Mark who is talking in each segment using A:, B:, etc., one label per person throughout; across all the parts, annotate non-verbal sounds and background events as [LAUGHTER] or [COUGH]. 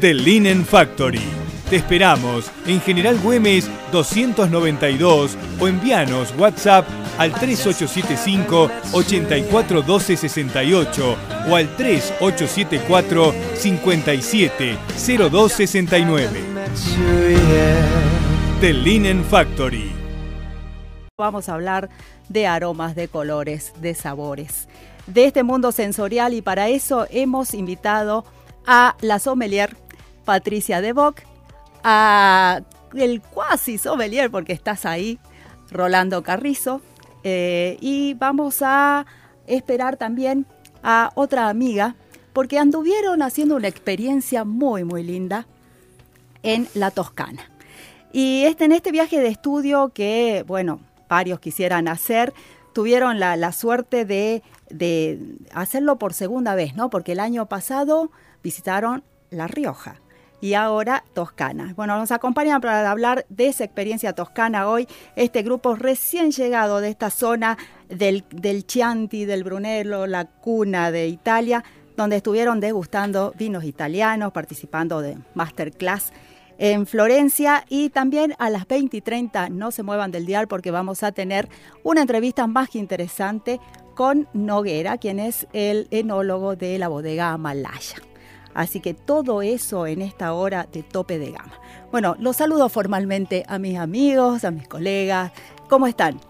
A: The Linen Factory. Te esperamos en General Güemes 292 o envíanos WhatsApp al 3875 841268 o al 3874 570269. The Linen Factory.
B: Vamos a hablar de aromas, de colores, de sabores, de este mundo sensorial y para eso hemos invitado a la sommelier Patricia de Bock, a el cuasi sommelier porque estás ahí, Rolando Carrizo, eh, y vamos a esperar también a otra amiga porque anduvieron haciendo una experiencia muy muy linda en la Toscana. Y este, en este viaje de estudio que, bueno, varios quisieran hacer, tuvieron la, la suerte de, de hacerlo por segunda vez, ¿no? Porque el año pasado visitaron La Rioja y ahora Toscana. Bueno, nos acompañan para hablar de esa experiencia toscana hoy, este grupo recién llegado de esta zona del, del Chianti, del Brunello, la cuna de Italia, donde estuvieron degustando vinos italianos, participando de masterclass en Florencia y también a las 20 y 30 no se muevan del dial porque vamos a tener una entrevista más que interesante con Noguera, quien es el enólogo de la bodega Malaya. Así que todo eso en esta hora de tope de gama. Bueno, los saludo formalmente a mis amigos, a mis colegas. ¿Cómo están?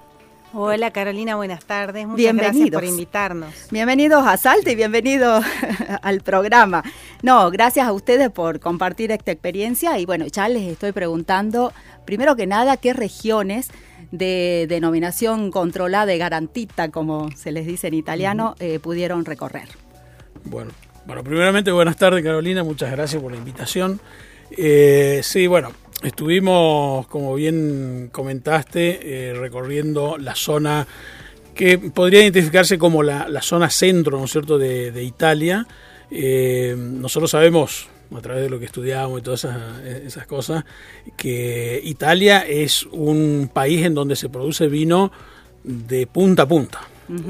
C: Hola Carolina, buenas tardes. Muchas
B: Bienvenidos.
C: gracias por invitarnos.
B: Bienvenidos a Salta y bienvenidos [LAUGHS] al programa. No, gracias a ustedes por compartir esta experiencia y bueno, ya les estoy preguntando, primero que nada, qué regiones de denominación controlada de garantita, como se les dice en italiano, eh, pudieron recorrer.
D: Bueno, bueno, primeramente buenas tardes Carolina, muchas gracias por la invitación. Eh, sí, bueno, estuvimos, como bien comentaste, eh, recorriendo la zona que podría identificarse como la, zona centro, ¿no es cierto?, de, Italia. Eh, nosotros sabemos, a través de lo que estudiamos y todas esas cosas, que Italia es un país en donde se produce vino de punta a punta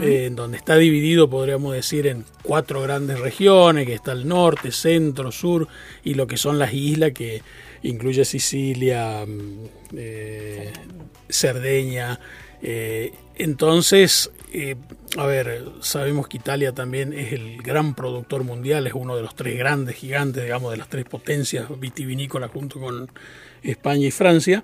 D: eh, en donde está dividido, podríamos decir, en cuatro grandes regiones, que está el norte, centro, sur, y lo que son las islas, que incluye Sicilia, mm, eh, Cerdeña. eh, entonces, eh, a ver, sabemos que Italia también es el gran productor mundial, es uno de los tres grandes gigantes, digamos, de las tres potencias vitivinícolas junto con España y Francia.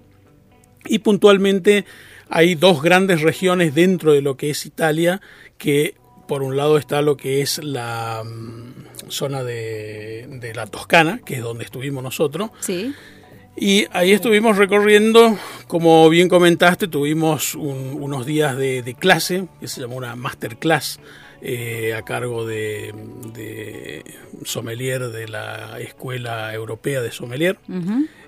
D: Y puntualmente hay dos grandes regiones dentro de lo que es Italia, que por un lado está lo que es la mm, zona de, de la Toscana, que es donde estuvimos nosotros,
B: Sí.
D: y ahí estuvimos recorriendo, como bien comentaste, tuvimos un- unos días de, de clase, que se llamó una masterclass, eh, a cargo de, de sommelier de la Escuela Europea de Sommelier,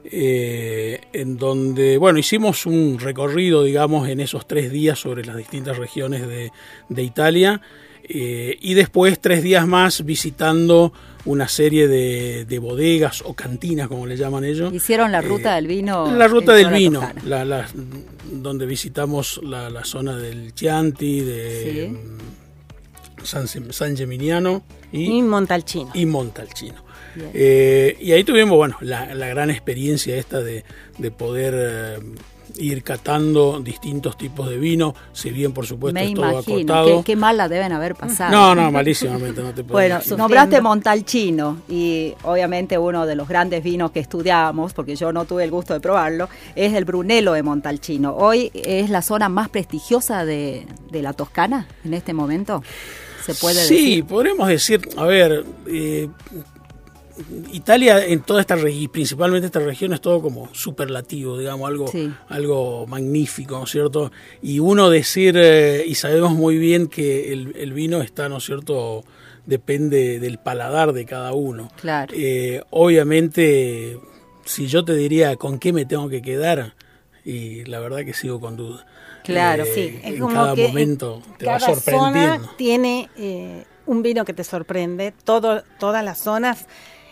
D: eh, en donde, bueno, hicimos un recorrido, digamos, en esos tres días sobre las distintas regiones de, de Italia. eh, y después tres días más visitando una serie de, de bodegas o cantinas, como le llaman ellos.
B: Hicieron la ruta del vino.
D: La ruta del vino, la- la- donde visitamos la, la zona del Chianti, de
B: Sí.
D: San, Geminiano
C: Y
D: y,
C: Montalcino.
D: y. Eh, y ahí tuvimos, bueno, la, la gran experiencia esta de, de poder eh, ir catando distintos tipos de vino, si bien por supuesto
B: Me
D: es todo
B: imagino.
D: acotado.
B: Qué, qué mal la deben haber pasado.
D: No, no, malísimamente, no te puedo
B: Bueno,
D: decir.
B: nombraste Montalcino y obviamente uno de los grandes vinos que estudiamos, porque yo no tuve el gusto de probarlo, es el Brunello de Montalcino. Hoy es la zona más prestigiosa de, de la Toscana en este momento. Se puede
D: sí,
B: decir.
D: podremos decir, a ver, eh, Italia en toda esta región, principalmente esta región, es todo como superlativo, digamos, algo,
B: Sí.
D: algo magnífico, ¿no es cierto? Y uno decir, eh, y sabemos muy bien que el, el vino está, ¿no es cierto?, depende del paladar de cada uno.
B: Claro.
D: Eh, obviamente, si yo te diría con qué me tengo que quedar, y la verdad que sigo con duda.
B: Claro,
D: Eh,
C: Sí, es
D: en
C: como
D: cada
C: que
D: momento te va
C: cada
D: sorprendiendo.
C: zona tiene eh, un vino que te sorprende. Todo, todas las zonas.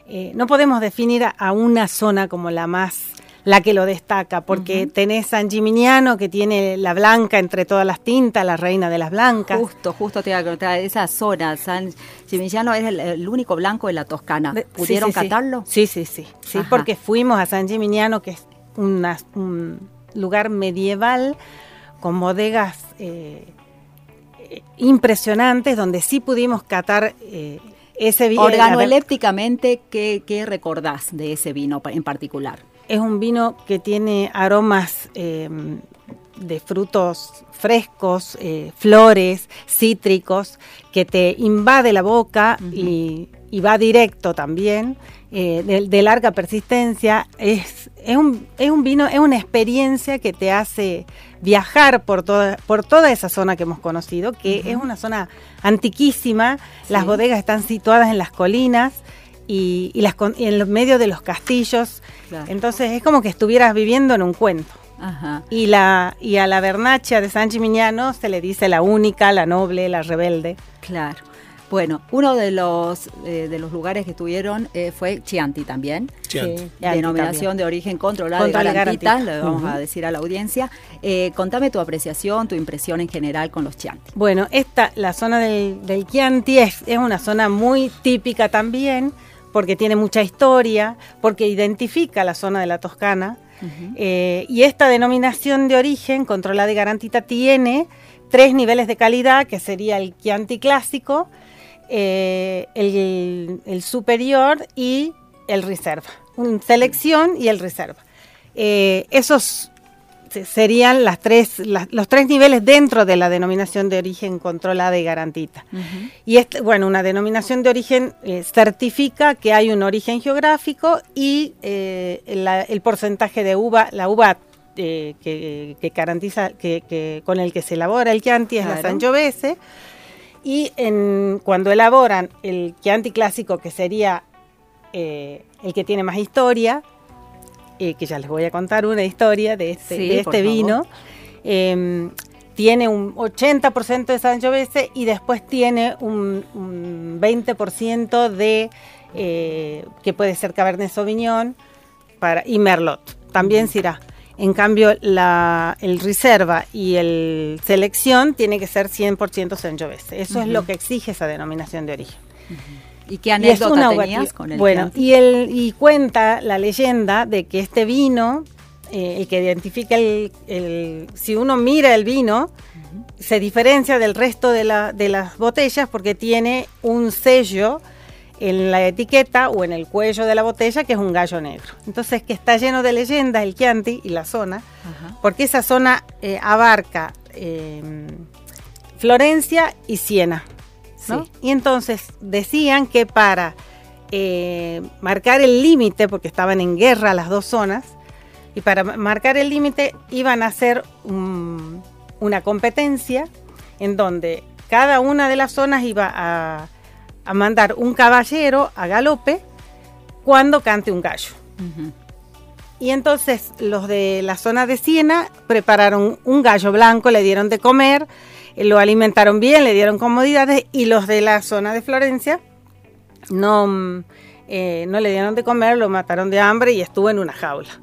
C: eh, no podemos definir a, a una zona como la más la que lo destaca, porque tenés San Gimignano que tiene la blanca entre todas las tintas, la reina de las blancas.
B: Justo, justo te iba a contar, esa zona, San Gimignano es el, el único blanco de la Toscana.
C: De-
B: ¿Pudieron
C: sí, sí.
B: catarlo?
C: Sí, sí, sí. Sí,
B: Ajá.
C: porque fuimos a San Gimignano, que es una- un lugar medieval con bodegas eh, eh, impresionantes, donde sí pudimos catar eh, ese vino.
B: Organoelépticamente, ¿qué, ¿qué recordás de ese vino en particular?
C: Es un vino que tiene aromas eh, de frutos frescos, eh, flores, cítricos, que te invade la boca y, y va directo también, eh, de, de larga persistencia. Es, es, un, es un vino, es una experiencia que te hace viajar por toda, por toda esa zona que hemos conocido, que es una zona antiquísima. Las bodegas están situadas en las colinas y, y las, y en los medios de los castillos.
B: Claro.
C: Entonces es como que estuvieras viviendo en un cuento.
B: Ajá.
C: Y, la, y a la Bernacha de San Gimignano se le dice la única, la noble, la rebelde.
B: Claro. Bueno, uno de los eh, de los lugares que estuvieron eh, fue Chianti también.
D: Chianti.
C: Sí,
B: Denominación
C: también.
B: de origen controlada
C: Controlada
B: y garantita,
C: garantita.
B: le vamos a decir a la audiencia. Eh, contame tu apreciación, tu impresión en general con los Chianti.
C: Bueno, esta, la zona del, del Chianti es, es una zona muy típica también, porque tiene mucha historia, porque identifica la zona de la Toscana. Eh, y esta denominación de origen, controlada y garantita, tiene tres niveles de calidad, que sería el Chianti clásico, eh, el, el superior y el reserva. Un selección y el reserva. Eh, esos se- serían las tres, las- los tres niveles dentro de la denominación de origen controlada y garantita. Y este, bueno, una denominación de origen eh, certifica que hay un origen geográfico y eh, la- el porcentaje de uva, la uva eh, que, que garantiza, que, que- con el que se elabora el Chianti es la
B: Claro.
C: Sangiovese. Y en, cuando elaboran el Chianti clásico, que sería eh, el que tiene más historia, eh, que ya les voy a contar una historia de este,
B: Sí,
C: de este vino. Eh, tiene un 80% de Sangiovese y después tiene un, un 20% de eh, que puede ser Cabernet Sauvignon para, y Merlot, también Syrah. En cambio, la, el Reserva y el Selección tiene que ser 100% Sangiovese. Eso es lo que exige esa denominación de origen.
B: ¿Y qué
C: Y
B: anécdota
C: uva
B: tenías con el
C: Bueno,
B: Chianti?
C: y, el, y cuenta la leyenda de que este vino, eh, el que identifica el, el- Si uno mira el vino, se diferencia del resto de, la- de las botellas porque tiene un sello en la etiqueta o en el cuello de la botella que es un gallo negro. Entonces que está lleno de leyendas el Chianti y la zona,
B: Ajá.
C: porque esa zona eh, abarca eh, Florencia y Siena. ¿no?
B: Sí.
C: Y entonces decían que para eh, marcar el límite, porque estaban en guerra las dos zonas, y para ma- marcar el límite iban a hacer un- una competencia en donde cada una de las zonas iba a, a mandar un caballero a galope cuando cante un gallo. Y entonces los de la zona de Siena prepararon un gallo blanco, le dieron de comer, eh, lo alimentaron bien, le dieron comodidades y los de la zona de Florencia no, mm, eh, no le dieron de comer, lo mataron de hambre y estuvo en una jaula.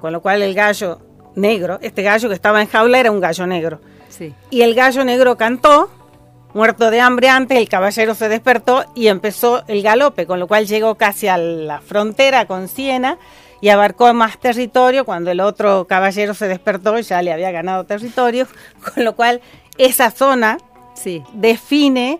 C: Con lo cual el gallo negro, este gallo que estaba en jaula era un gallo negro.
B: Sí.
C: Y el gallo negro cantó, muerto de hambre antes, el caballero se despertó y empezó el galope, con lo cual llegó casi a la frontera con Siena y abarcó más territorio cuando el otro caballero se despertó y ya le había ganado territorio, [LAUGHS] con lo cual esa zona
B: Sí.
C: define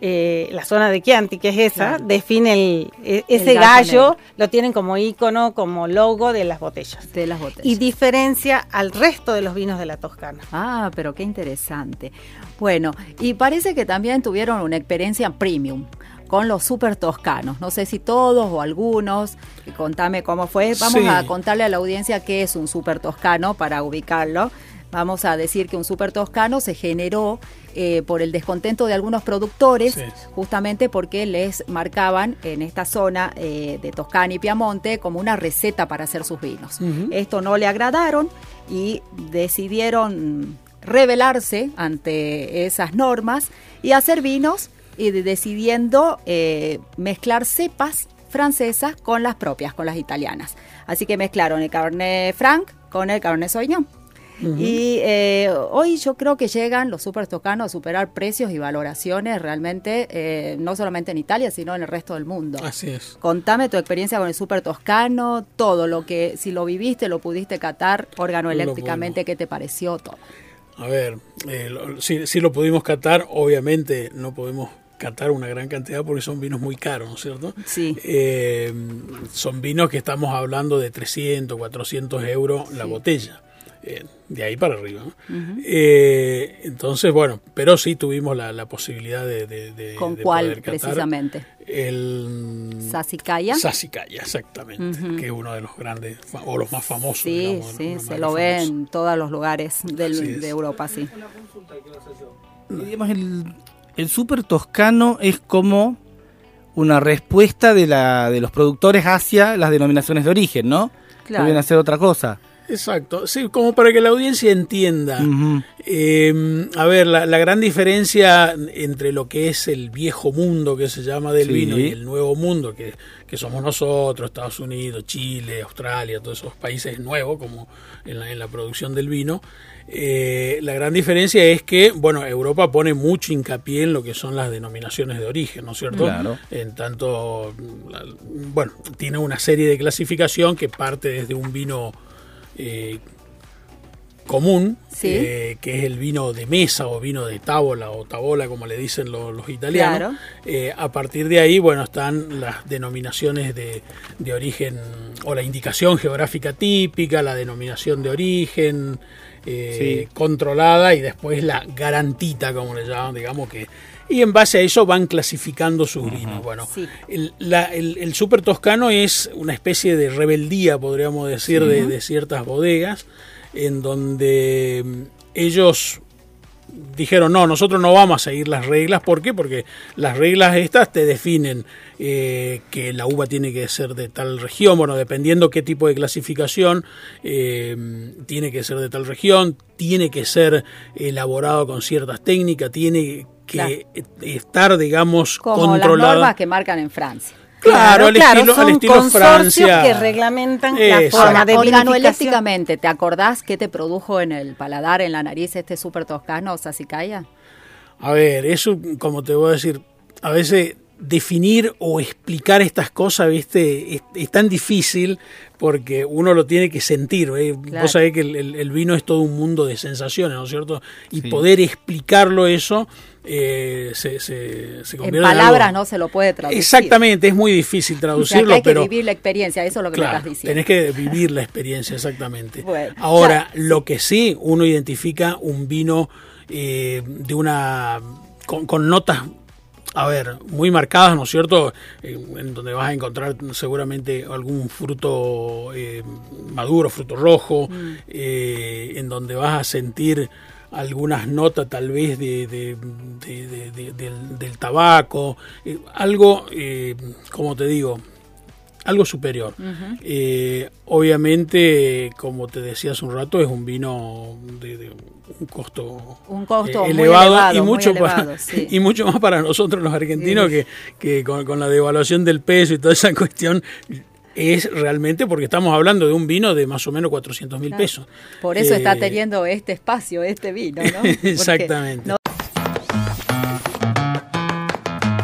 C: eh, la zona de Chianti, que es esa,
B: Claro.
C: define el, e- ese
B: El gallo
C: lo tienen como icono, como logo de las botellas.
B: De las botellas.
C: Y diferencia al resto de los vinos de la Toscana.
B: Ah, pero qué interesante. Bueno, y parece que también tuvieron una experiencia premium con los super toscanos. No sé si todos o algunos. Contame cómo fue. Vamos
D: Sí.
B: a contarle a la audiencia qué es un super toscano para ubicarlo. Vamos a decir que un super toscano se generó eh, por el descontento de algunos productores,
D: Sí.
B: justamente porque les marcaban en esta zona eh, de Toscana y Piamonte como una receta para hacer sus vinos. Esto no le agradaron y decidieron rebelarse ante esas normas y hacer vinos y de- decidiendo eh, mezclar cepas francesas con las propias, con las italianas. Así que mezclaron el Cabernet Franc con el Cabernet Sauvignon. Y eh, hoy yo creo que llegan los super toscanos a superar precios y valoraciones realmente, eh, no solamente en Italia, sino en el resto del mundo.
D: Así es.
B: Contame tu experiencia con el super toscano, todo lo que, si lo viviste, lo pudiste catar organoeléctricamente, ¿qué te pareció todo?
D: A ver, eh, lo- sí lo pudimos catar, obviamente no podemos catar una gran cantidad porque son vinos muy caros, ¿no es cierto?
B: Sí.
D: Eh, son vinos que estamos hablando de 300, 400 euros la botella. Eh, de ahí para arriba. ¿no? Eh, entonces, bueno, pero sí tuvimos la, la posibilidad de, de- de-
B: ¿Con
D: de
B: cuál
D: poder
B: precisamente?
D: El
B: ¿Sassicaia?
D: Sassicaia, exactamente, que es uno de los grandes o los más famosos.
B: Sí,
D: digamos,
B: sí, se
D: más
B: lo ve en todos los lugares del- de Europa, sí.
E: Digamos, el, el super toscano es como una respuesta de, la, de los productores hacia las denominaciones de origen, ¿no?
B: Claro.
E: A ser otra cosa.
D: Exacto, sí, como para que la audiencia entienda. Eh, a ver, la, la gran diferencia entre lo que es el viejo mundo que se llama del
E: Sí.
D: vino y el nuevo mundo que, que somos nosotros, Estados Unidos, Chile, Australia, todos esos países nuevos como en la, en la producción del vino, eh, la gran diferencia es que, bueno, Europa pone mucho hincapié en lo que son las denominaciones de origen, ¿no es cierto?
E: Claro.
D: En tanto, bueno, tiene una serie de clasificación que parte desde un vino eh, común,
B: Sí.
D: eh, que es el vino de mesa o vino de tábola o tabola, como le dicen lo- los, italianos.
B: Claro.
D: Eh, a partir de ahí, bueno, están las denominaciones de, de origen o la indicación geográfica típica, la denominación de origen eh, controlada y después la garantita, como le llaman, digamos que... Y en base a eso van clasificando sus vinos. Bueno,
B: Sí.
D: el, la- el- el super toscano es una especie de rebeldía, podríamos decir, de, de ciertas bodegas, en donde mm, ellos dijeron, no, nosotros no vamos a seguir las reglas. ¿Por qué? Porque las reglas estas te definen eh, que la uva tiene que ser de tal región, bueno, dependiendo qué tipo de clasificación, eh, tiene que ser de tal región, tiene que ser elaborado con ciertas técnicas, tiene que
B: Claro.
D: estar, digamos,
B: Como las
D: controlada.
B: normas que marcan en Francia.
D: Claro, al estilo, al
C: son
D: estilo
C: consorcios
D: Francia.
C: que reglamentan la
D: Exacto.
C: forma de
B: organoeléctricamente, ¿te acordás qué te produjo en el paladar, en la nariz, este super toscano, Sassicaia?
D: A ver, eso, como te voy a decir, a veces definir o explicar estas cosas, viste, es, es tan difícil porque uno lo tiene que sentir. ¿eh?
B: Claro.
D: Vos sabés que el, el- el vino es todo un mundo de sensaciones, ¿no es cierto? Y
E: Sí.
D: poder explicarlo eso eh, se, se, se
B: En
D: convierte en
B: palabras
D: algo-
B: no se lo puede traducir.
D: Exactamente, es muy difícil
B: O sea, que
D: traducirlo,
B: hay que
D: pero
B: vivir la experiencia, eso es lo que me
D: Claro,
B: estás diciendo.
D: tenés que vivir la experiencia, exactamente. [LAUGHS]
B: Bueno,
D: Ahora,
B: ya,
D: lo que sí, uno identifica un vino eh, de una. Con, con notas, a ver, muy marcadas, ¿no es cierto? En donde vas a encontrar seguramente algún fruto eh, maduro, fruto rojo,
B: Mm.
D: eh, en donde vas a sentir algunas notas tal vez de, de- de- de- de- del, del tabaco, eh, algo, eh, como te digo, algo superior. Eh, obviamente, como te decía hace un rato, es un vino de, de un costo,
B: Un costo
D: eh,
B: muy
D: elevado, y,
B: muy
D: mucho
B: elevado,
D: para- [LAUGHS]
B: sí.
D: y mucho más para nosotros los argentinos que, que con, con la devaluación del peso y toda esa [LAUGHS] cuestión es realmente porque estamos hablando de un vino de más o menos 400 mil
B: Claro.
D: pesos.
B: Por eso está
D: Eh,
B: teniendo este espacio, este vino, ¿no? [LAUGHS] Porque
D: Exactamente.
B: no-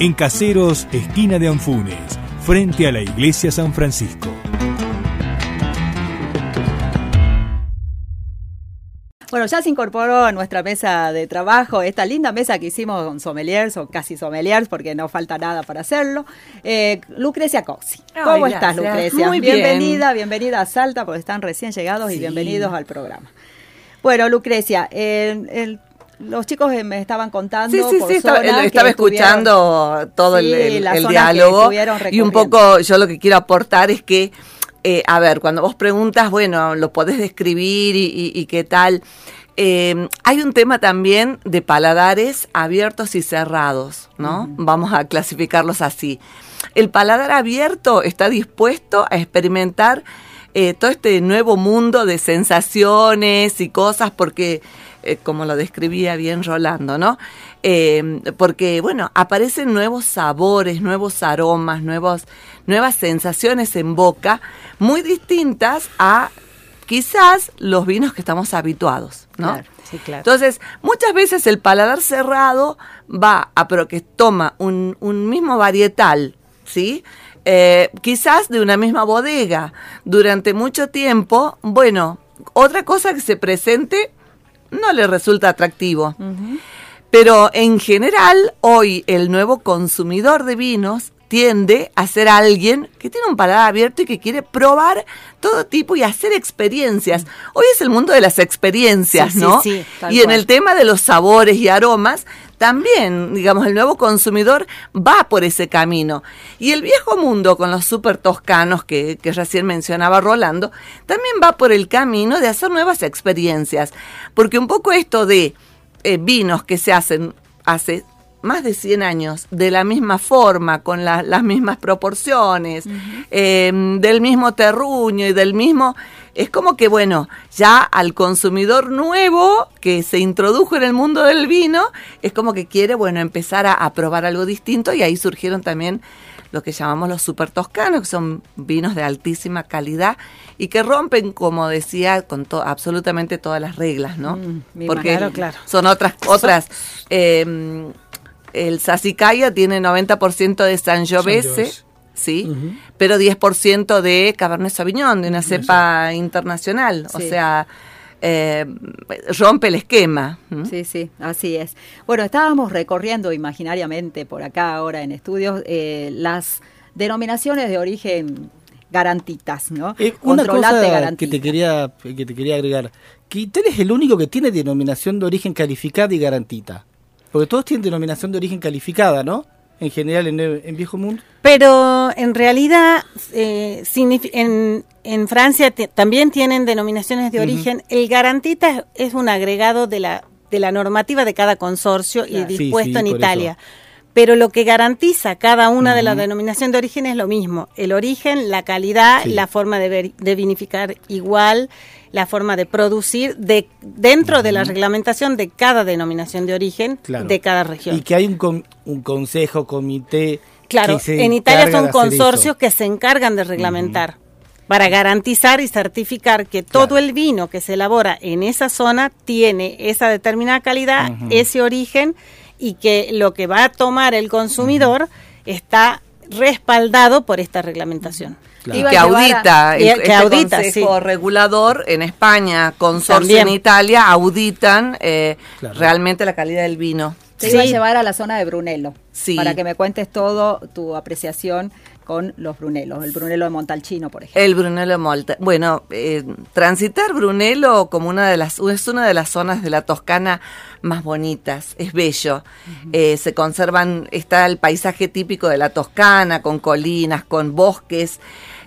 A: En Caseros, esquina de Anfunes, frente a la iglesia San Francisco.
B: Bueno, ya se incorporó a nuestra mesa de trabajo esta linda mesa que hicimos con sommeliers o casi sommeliers porque no falta nada para hacerlo. Eh, Lucrecia Coxi. ¿Cómo
F: Ay,
B: estás. Lucrecia?
F: Muy bien.
B: bienvenida, bienvenida a Salta porque están recién llegados y bienvenidos al programa. Bueno, Lucrecia, el- el- los chicos eh, me estaban contando.
F: Sí, sí,
B: por
F: sí, estaba,
B: estuvieron-
F: escuchando todo el-
B: Sí,
F: diálogo y un poco yo lo que quiero aportar es que, eh, a ver, cuando vos preguntas, bueno, lo podés describir y, y- y qué tal, eh, hay un tema también de paladares abiertos y cerrados, ¿no? Vamos a clasificarlos así. El paladar abierto está dispuesto a experimentar eh, todo este nuevo mundo de sensaciones y cosas porque, eh, como lo describía bien Rolando, ¿no? Eh, porque, bueno, aparecen nuevos sabores, nuevos aromas, nuevos, nuevas sensaciones en boca, muy distintas a quizás los vinos que estamos habituados, ¿no?
B: Claro, sí, claro.
F: Entonces, muchas veces el paladar cerrado va a, pero que toma un, un mismo varietal, ¿sí? Eh, quizás de una misma bodega durante mucho tiempo, bueno, otra cosa que se presente no le resulta atractivo. Pero en general, hoy el nuevo consumidor de vinos tiende a ser alguien que tiene un paladar abierto y que quiere probar todo tipo y hacer experiencias. Hoy es el mundo de las experiencias,
C: Sí, sí,
F: ¿no?
C: sí,
B: tal
F: y en el tema de los sabores y aromas, también, digamos, el nuevo consumidor va por ese camino. Y el viejo mundo con los super toscanos que, que recién mencionaba Rolando, también va por el camino de hacer nuevas experiencias. Porque un poco esto de eh, vinos que se hacen hace más de 100 años, de la misma forma, con la- las mismas proporciones, eh, del mismo terruño y del mismo... Es como que, bueno, ya al consumidor nuevo que se introdujo en el mundo del vino, es como que quiere, bueno, empezar a, a probar algo distinto y ahí surgieron también lo que llamamos los super toscanos, que son vinos de altísima calidad y que rompen, como decía, con to- absolutamente todas las reglas, ¿no?
B: Mm,
F: Porque
C: imagino, claro.
F: son otras, otras. eh, el Sassicaia tiene 90% de Sangiovese, Sí,
D: Ujú.
F: pero 10% de Cabernet Sauvignon, de una cepa internacional. O
B: Sí.
F: sea, eh, rompe el esquema.
B: Sí, sí, así es. Bueno, estábamos recorriendo imaginariamente por acá ahora en estudios eh, las denominaciones de origen garantitas, ¿no?
E: Eh, una cosa que te quería que te quería agregar, que Italia es el único que tiene denominación de origen calificada y garantita. Porque todos tienen denominación de origen calificada, ¿no? En general en, en Viejo Mundo.
C: Pero en realidad, eh, en, en Francia también tienen denominaciones de origen. El garantita es, es un agregado de la, de la normativa de cada consorcio y
E: Claro.
C: Dispuesto
E: sí,
C: en Italia.
E: eso.
C: Pero lo que garantiza cada una de las denominaciones de origen es lo mismo. El origen, la calidad,
E: Sí.
C: la forma de, ver- de vinificar igual, la forma de producir de, dentro de la reglamentación de cada denominación de origen
E: Claro.
C: de cada región.
E: Y que hay un, con- un consejo, comité.
C: Claro,
E: que se
C: en Italia son consorcios que se encargan de reglamentar para garantizar y certificar que todo
E: Claro.
C: el vino que se elabora en esa zona tiene esa determinada calidad, ese origen y que lo que va a tomar el consumidor está respaldado por esta reglamentación.
E: Claro.
F: Y que
B: llevar a-
F: audita,
C: y-
F: el-
C: que
F: este
C: audita,
F: consejo
C: sí.
F: regulador en España, consorcio
C: También.
F: en Italia, auditan eh,
E: Claro.
F: realmente la calidad del vino.
B: Te iba a llevar a la zona de Brunello
F: Sí.
B: para que me cuentes todo tu apreciación con los Brunelos, el Brunello de Montalcino, por ejemplo.
F: El Brunello Molta. Bueno, eh, transitar Brunello como una de las es una de las zonas de la Toscana más bonitas. Es bello. Eh, se conservan está el paisaje típico de la Toscana con colinas, con bosques,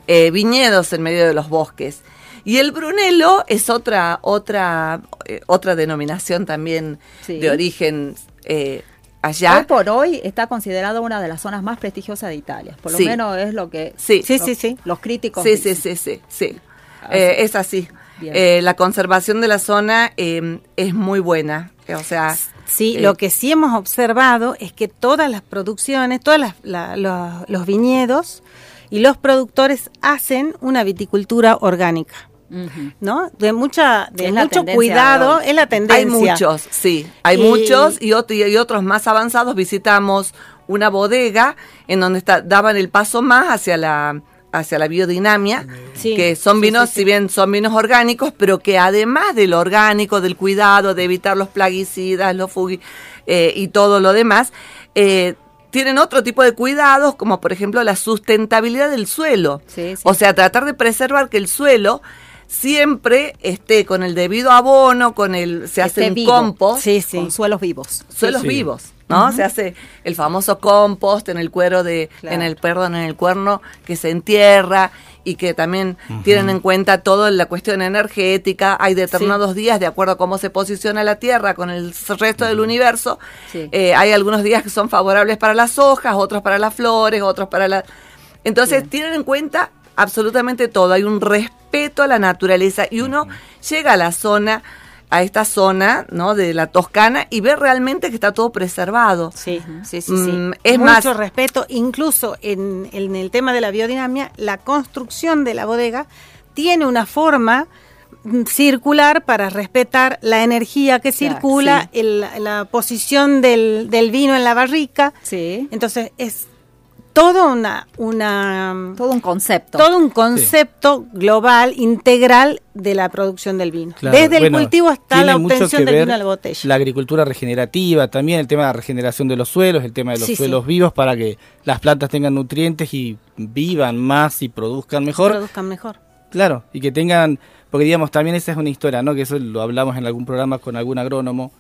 F: eh, viñedos en medio de los bosques. Y el Brunello es otra otra eh, otra denominación también
B: Sí.
F: de origen eh, allá.
B: Hoy por hoy está considerado una de las zonas más prestigiosas de Italia. Por lo
F: Sí.
B: menos es lo que
F: Sí.
C: Sí,
B: los,
C: sí, sí.
B: los críticos
F: Sí, sí,
B: dicen.
F: sí, sí, sí. Eh, es así. Eh, la conservación de la zona eh, es muy buena. O sea,
C: Sí,
F: eh,
C: lo que sí hemos observado es que todas las producciones, todos los, los viñedos y los productores hacen una viticultura orgánica, ¿no? De mucha, de
B: Es
C: mucho cuidado, es la tendencia.
F: hay muchos, sí, hay
C: Y-
F: muchos y, y otros más avanzados. Visitamos una bodega en donde está, daban el paso más hacia la hacia la biodinamia,
C: Sí,
F: que son vinos,
C: sí, sí.
F: si bien son vinos orgánicos, pero que además del orgánico, del cuidado, de evitar los plaguicidas, los fugui eh, y todo lo demás, eh, tienen otro tipo de cuidados, como por ejemplo la sustentabilidad del suelo. O sea, tratar de preservar que el suelo siempre esté con el debido abono, con el se hace un compost,
C: Sí, sí.
B: Con suelos vivos.
F: suelos
D: Sí.
F: vivos, ¿no? Se hace el famoso compost en el cuero de,
B: Claro.
F: en el perdón, en el cuerno que se entierra y que también tienen en cuenta toda la cuestión energética. Hay determinados días, de acuerdo a cómo se posiciona la Tierra con el resto del universo,
B: Sí.
F: eh, hay algunos días que son favorables para las hojas, otros para las flores, otros para la... Entonces tienen en cuenta absolutamente todo. Hay un respeto a la naturaleza y uno llega a la zona, a esta zona, ¿no? De la Toscana y ve realmente que está todo preservado.
C: Sí, sí, sí, sí.
F: Mm, es
C: Mucho
F: más-
C: respeto, incluso en, en el tema de la biodinamia, la construcción de la bodega tiene una forma mm, circular para respetar la energía que circula, el- la posición del, del vino en la barrica.
B: Sí.
C: Entonces es todo una, una
B: Todo un concepto.
C: todo un concepto global, integral de la producción del vino.
E: Claro,
C: Desde el
E: bueno,
C: cultivo hasta
E: tiene
C: la
E: mucho
C: obtención
E: que
C: del
E: ver
C: vino a la botella.
E: La agricultura regenerativa también, el tema de la regeneración de los suelos, el tema de los
C: Sí, sí.
E: suelos vivos para que las plantas tengan nutrientes y vivan más y produzcan mejor.
C: produzcan mejor.
E: Claro, y que tengan, porque digamos, también esa es una historia, ¿no? Que eso lo hablamos en algún programa con algún agrónomo,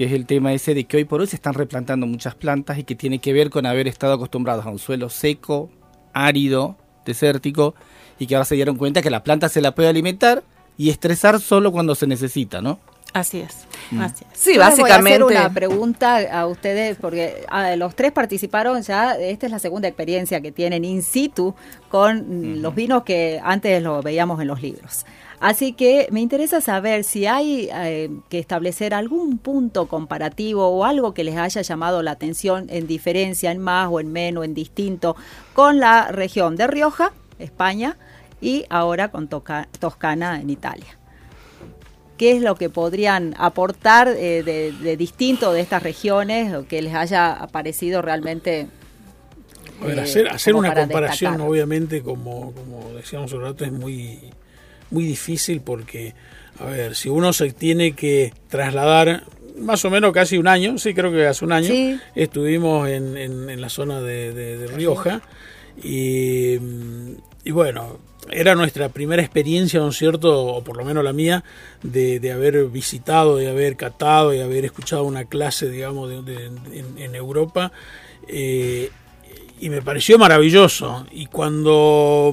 E: que es el tema ese de que hoy por hoy se están replantando muchas plantas y que tiene que ver con haber estado acostumbrados a un suelo seco, árido, desértico, y que ahora se dieron cuenta que la planta se la puede alimentar y estresar solo cuando se necesita, ¿no?
C: Así es,
E: Mm.
C: así es.
F: Sí,
B: Yo les voy a
F: básicamente.
B: hacer una pregunta a ustedes, porque ah, los tres participaron ya, esta es la segunda experiencia que tienen in situ con mm, los vinos que antes lo veíamos en los libros. Así que me interesa saber si hay eh, que establecer algún punto comparativo o algo que les haya llamado la atención en diferencia, en más o en menos, en distinto, con la región de Rioja, España, y ahora con Toca- Toscana en Italia. ¿Qué es lo que podrían aportar eh, de, de distinto de estas regiones o que les haya parecido realmente?
D: A ver,
B: eh,
D: hacer, una
B: para
D: comparación,
B: destacar?
D: obviamente, como, como decíamos un rato, es muy, muy difícil porque, a ver, si uno se tiene que trasladar más o menos casi un año, sí, creo que hace un año,
B: Sí.
D: estuvimos en, en- en la zona de, de- de Rioja y, y bueno, era nuestra primera experiencia, ¿no es cierto?, o por lo menos la mía, de, de haber visitado, de haber catado, de haber escuchado una clase, digamos, de- de- en, en Europa. eh, y me pareció maravilloso. Y cuando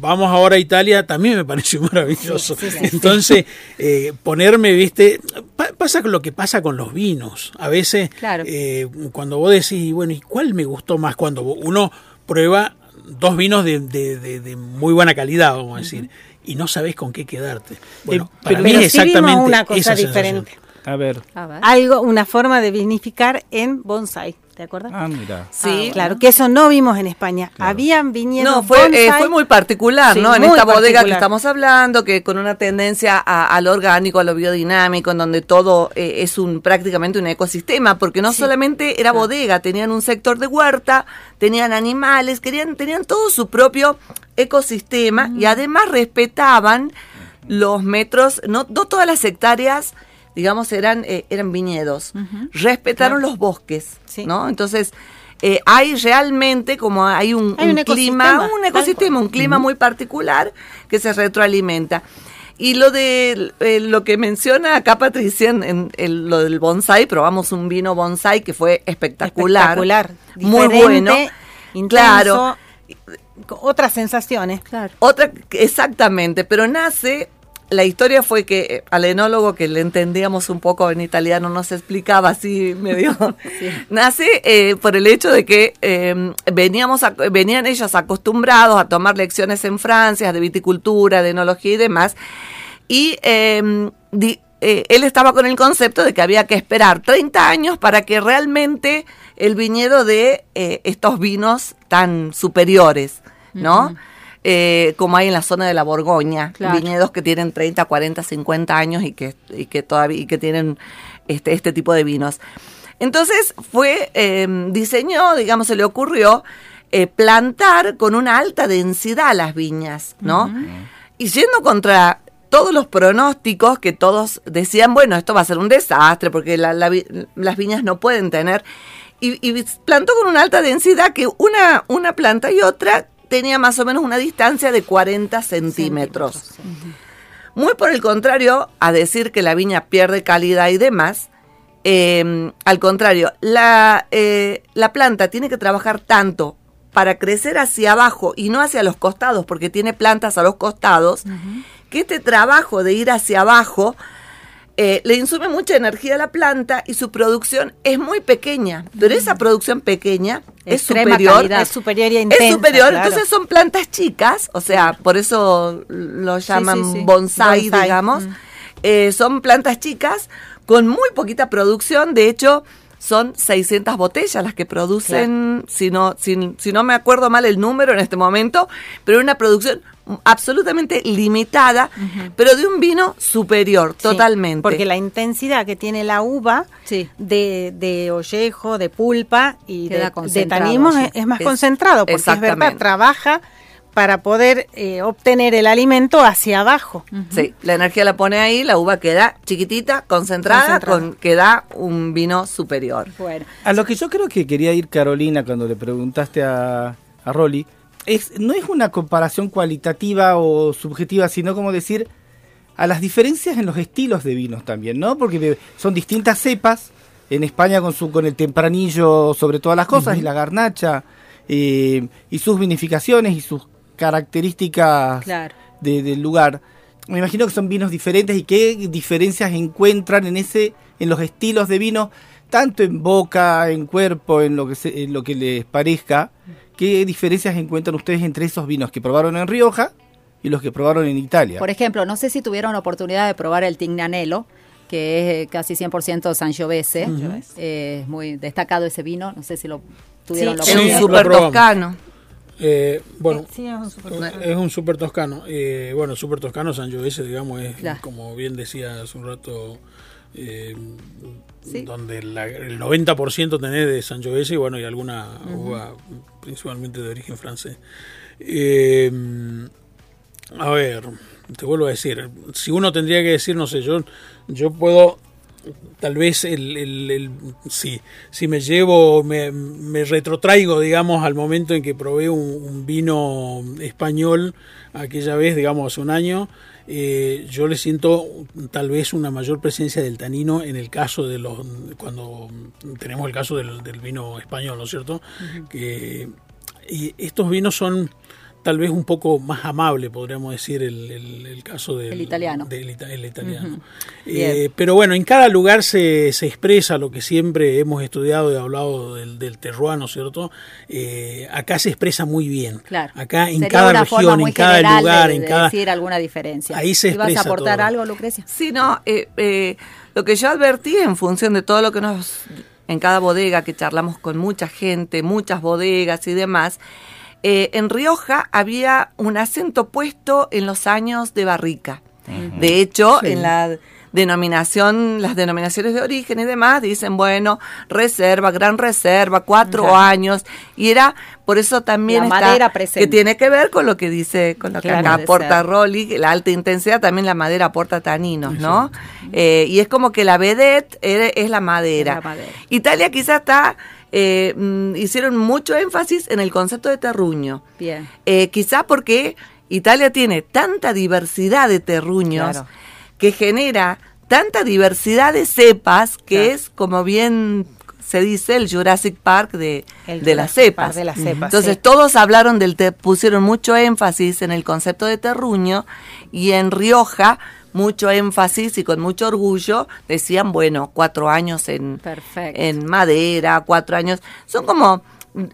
D: vamos ahora a Italia también me pareció [LAUGHS] maravilloso. Entonces, eh, ponerme, viste, pa- pasa con lo que pasa con los vinos. A veces,
B: Claro.
D: eh, cuando vos decís, bueno, ¿y cuál me gustó más? Cuando uno prueba dos vinos de, de- de- de muy buena calidad, vamos a decir, y no sabés con qué quedarte. Bueno,
E: Eh,
D: para
E: pero-
D: mí
C: Pero
D: es
C: sí vimos
D: exactamente
C: una cosa
D: esa sensación.
E: A ver.
B: A ver.
C: Algo, una forma de vinificar en bonsai, ¿te acuerdas?
E: Ah, mira.
F: Sí,
C: Claro, que eso no vimos en España. Habían viñedos
F: No, fue, eh, fue muy particular,
C: Sí,
F: ¿no? En esta bodega que estamos hablando, que con una tendencia a, a lo orgánico, a lo biodinámico, en donde todo eh, es un prácticamente un ecosistema, porque no solamente era bodega, tenían un sector de huerta, tenían animales, querían, tenían todo su propio ecosistema
C: Mm.
F: y además respetaban los metros, no, no todas las hectáreas digamos, eran, eh, eran viñedos. Respetaron los bosques,
C: Sí.
F: ¿no? Entonces, eh, hay realmente como hay un,
C: Hay un
F: un clima,
C: ecosistema,
F: un ecosistema, un clima muy particular que se retroalimenta. Y lo de eh, lo que menciona acá Patricia en, en el- lo del bonsai, probamos un vino bonsai que fue espectacular,
C: Espectacular.
F: muy bueno.
C: intenso,
F: Claro.
C: otras sensaciones.
B: Claro.
F: Otra, exactamente, pero nace la historia fue que eh, al enólogo que le entendíamos un poco en italiano nos explicaba así medio. [LAUGHS] Nace eh, por el hecho de que eh, veníamos a- venían ellos acostumbrados a tomar lecciones en Francia de viticultura, de enología y demás y eh, di- eh, él estaba con el concepto de que había que esperar 30 años para que realmente el viñedo de eh, estos vinos tan superiores, ¿no? Eh, como hay en la zona de la Borgoña,
B: Claro.
F: viñedos que tienen 30, 40, 50 años y que, y que todavía y que tienen este, este tipo de vinos. Entonces fue, eh, diseñó, digamos, se le ocurrió eh, plantar con una alta densidad las viñas, ¿no? Y yendo contra todos los pronósticos que todos decían, bueno, esto va a ser un desastre porque la- las viñas no pueden tener. Y, y plantó con una alta densidad que una, una planta y otra tenía más o menos una distancia de 40 centímetros. Muy por el contrario, a decir que la viña pierde calidad y demás, eh, al contrario, la, eh, la planta tiene que trabajar tanto para crecer hacia abajo y no hacia los costados, porque tiene plantas a los costados, que este trabajo de ir hacia abajo eh, le insume mucha energía a la planta y su producción es muy pequeña, pero esa producción pequeña es
B: Extrema
F: superior.
B: calidad.
C: Es superior y intensa.
F: Es superior,
C: claro.
F: entonces son plantas chicas, o sea, por eso lo llaman
B: sí, sí.
F: bonsai,
C: Bonsai,
F: digamos.
C: mm.
F: Eh, son plantas chicas con muy poquita producción, de hecho son 600 botellas las que producen, si, no, si, si no me acuerdo mal el número en este momento, pero una producción absolutamente limitada, pero de un vino superior,
C: Sí,
F: totalmente.
C: Porque la intensidad que tiene la uva
B: Sí.
C: de, de ollejo, de pulpa y
B: Queda
C: de, de
B: concentrado,
C: tanimos
B: sí.
C: es, es más
F: Es-
C: concentrado, porque es verdad, trabaja para poder eh, obtener el alimento hacia abajo.
F: Sí, la energía la pone ahí, la uva queda chiquitita, concentrada,
C: Concentrada.
F: con queda un vino superior.
B: Bueno,
E: A lo que yo creo que quería ir Carolina cuando le preguntaste a, a Rolly, es, no es una comparación cualitativa o subjetiva, sino como decir a las diferencias en los estilos de vinos también, ¿no? Porque son distintas cepas, en España con su con el tempranillo sobre todas las cosas y la garnacha eh, y sus vinificaciones y sus características
B: claro.
E: de- del lugar. Me imagino que son vinos diferentes y qué diferencias encuentran en ese, en los estilos de vino, tanto en boca, en cuerpo, en lo que se- en lo que les parezca. ¿Qué diferencias encuentran ustedes entre esos vinos que probaron en Rioja y los que probaron en Italia?
B: Por ejemplo, no sé si tuvieron la oportunidad de probar el Tignanello, que es eh, casi 100% Sangiovese. Eh, es muy destacado ese vino. No sé si lo tuvieron la
C: Sí,
F: Es
D: Sí,
F: un super toscano.
D: Eh, bueno,
C: Sí, es un super-
D: es un super toscano. Eh, bueno, super toscano Sangiovese, digamos, es
B: Claro.
D: como bien decía hace un rato, eh,
B: Sí.
D: donde la- el 90% tenés de Sangiovese y bueno, y alguna uva principalmente de origen francés. Eh, a ver, te vuelvo a decir, si uno tendría que decir, no sé, yo, yo puedo tal vez el, el, el- sí, si me llevo, me, me retrotraigo, digamos, al momento en que probé un, un vino español aquella vez, digamos, hace un año, eh, yo le siento tal vez una mayor presencia del tanino en el caso de los, cuando tenemos el caso del, del vino español, ¿no es cierto? Que y estos vinos son tal vez un poco más amable, podríamos decir, el, el- el caso del
B: El italiano.
D: del ita- el italiano. Eh, pero bueno, en cada lugar se, se expresa lo que siempre hemos estudiado y hablado del, del terroir, ¿no es cierto? Eh, acá se expresa muy bien.
B: Claro.
D: Acá en
B: Sería
D: cada
B: una forma
D: región,
B: muy
D: en cada
B: de-
D: lugar,
B: de,
D: en cada...
B: decir alguna diferencia.
D: Ahí se
B: ¿Ibas a
D: expresa
B: aportar
D: todo.
B: algo, Lucrecia?
F: Sí, no, eh, eh, lo que yo advertí en función de todo lo que nos, en cada bodega que charlamos con mucha gente, muchas bodegas y demás, eh, en Rioja había un acento puesto en los años de barrica. De hecho, en la denominación, las denominaciones de origen y demás dicen, bueno, reserva, gran reserva, cuatro
B: Claro.
F: años, y era, por eso también
B: La
F: está,
B: madera presente.
F: que tiene que ver con lo que dice, con lo que
B: Claro,
F: acá aporta. Rolly, la alta intensidad, también la madera aporta taninos, ¿no? Eh, y es como que la vedette era- es la madera.
B: Es la madera.
F: Italia quizás está, eh, mm, hicieron mucho énfasis en el concepto de terruño.
B: Bien.
F: Eh, quizá porque Italia tiene tanta diversidad de terruños
C: Claro.
F: que genera tanta diversidad de cepas que
B: Claro.
F: es como bien se dice el Jurassic Park de,
C: El
F: de las
C: Jurassic Park
F: cepas.
C: de las cepas,
F: Entonces
C: sí.
F: todos hablaron del te pusieron mucho énfasis en el concepto de terruño y en Rioja mucho énfasis y con mucho orgullo decían, bueno, cuatro años en,
B: Perfecto.
F: en madera, cuatro años. Son como mm,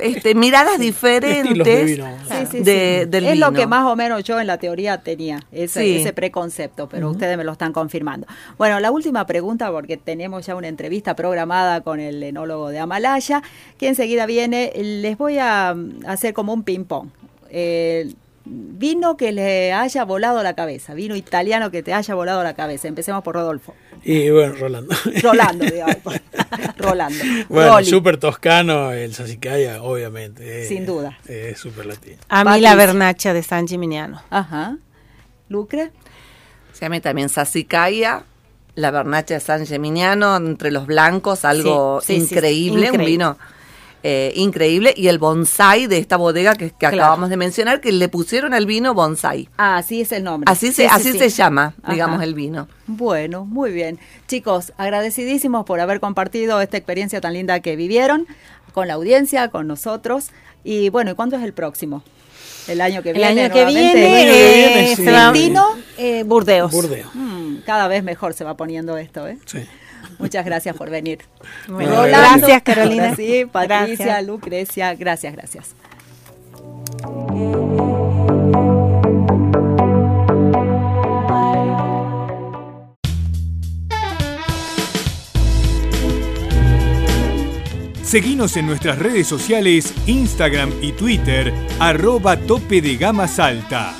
F: este, miradas diferentes
D: de vino.
B: Sí, sí,
F: de-
B: sí.
F: del
B: es lo que más o menos yo en la teoría tenía, ese,
F: Sí.
B: ese preconcepto, pero ustedes me lo están confirmando. Bueno, la última pregunta, porque tenemos ya una entrevista programada con el enólogo de Amalaya, que enseguida viene. Les voy a mm, hacer como un ping-pong. Eh, vino que le haya volado la cabeza, vino italiano que te haya volado la cabeza. Empecemos por Rodolfo.
D: Y bueno, Rolando. [LAUGHS]
B: Rolando, digamos. [LAUGHS] Rolando.
D: Bueno, súper toscano, el Sasicaya, obviamente. eh,
B: Sin duda.
D: Es súper latino.
C: A mí la Bernacha de San Gimignano.
B: Ajá. Lucre.
F: Se llama también Sassicaia, la Bernacha de San Geminiano, entre los blancos, algo
C: Sí, sí, sí, sí,
F: increíble, un
C: increíble.
F: vino eh, increíble. Y el bonsai de esta bodega que, que
B: Claro.
F: acabamos de mencionar, que le pusieron al vino bonsai.
B: Ah, así es el nombre.
F: Así
B: Sí,
F: se,
B: sí,
F: así
B: sí.
F: se llama,
B: Ajá.
F: digamos, el vino.
B: Bueno, muy bien. Chicos, agradecidísimos por haber compartido esta experiencia tan linda que vivieron con la audiencia, con nosotros. Y bueno, ¿y cuándo es el próximo? El año que
C: El
B: viene.
C: año que
B: nuevamente.
C: viene,
D: El año que viene,
C: eh,
D: sí.
C: eh, Burdeos.
D: Burdeo.
B: Mm, cada vez mejor se va poniendo esto, ¿eh?
D: Sí.
B: Muchas gracias por venir.
C: Bueno,
B: Rolando,
C: gracias, Carolina.
B: ahora Sí, Patricia,
C: Gracias.
B: Lucrecia, gracias, gracias.
A: Seguinos en nuestras redes sociales, Instagram y Twitter, arroba tope de gama salta.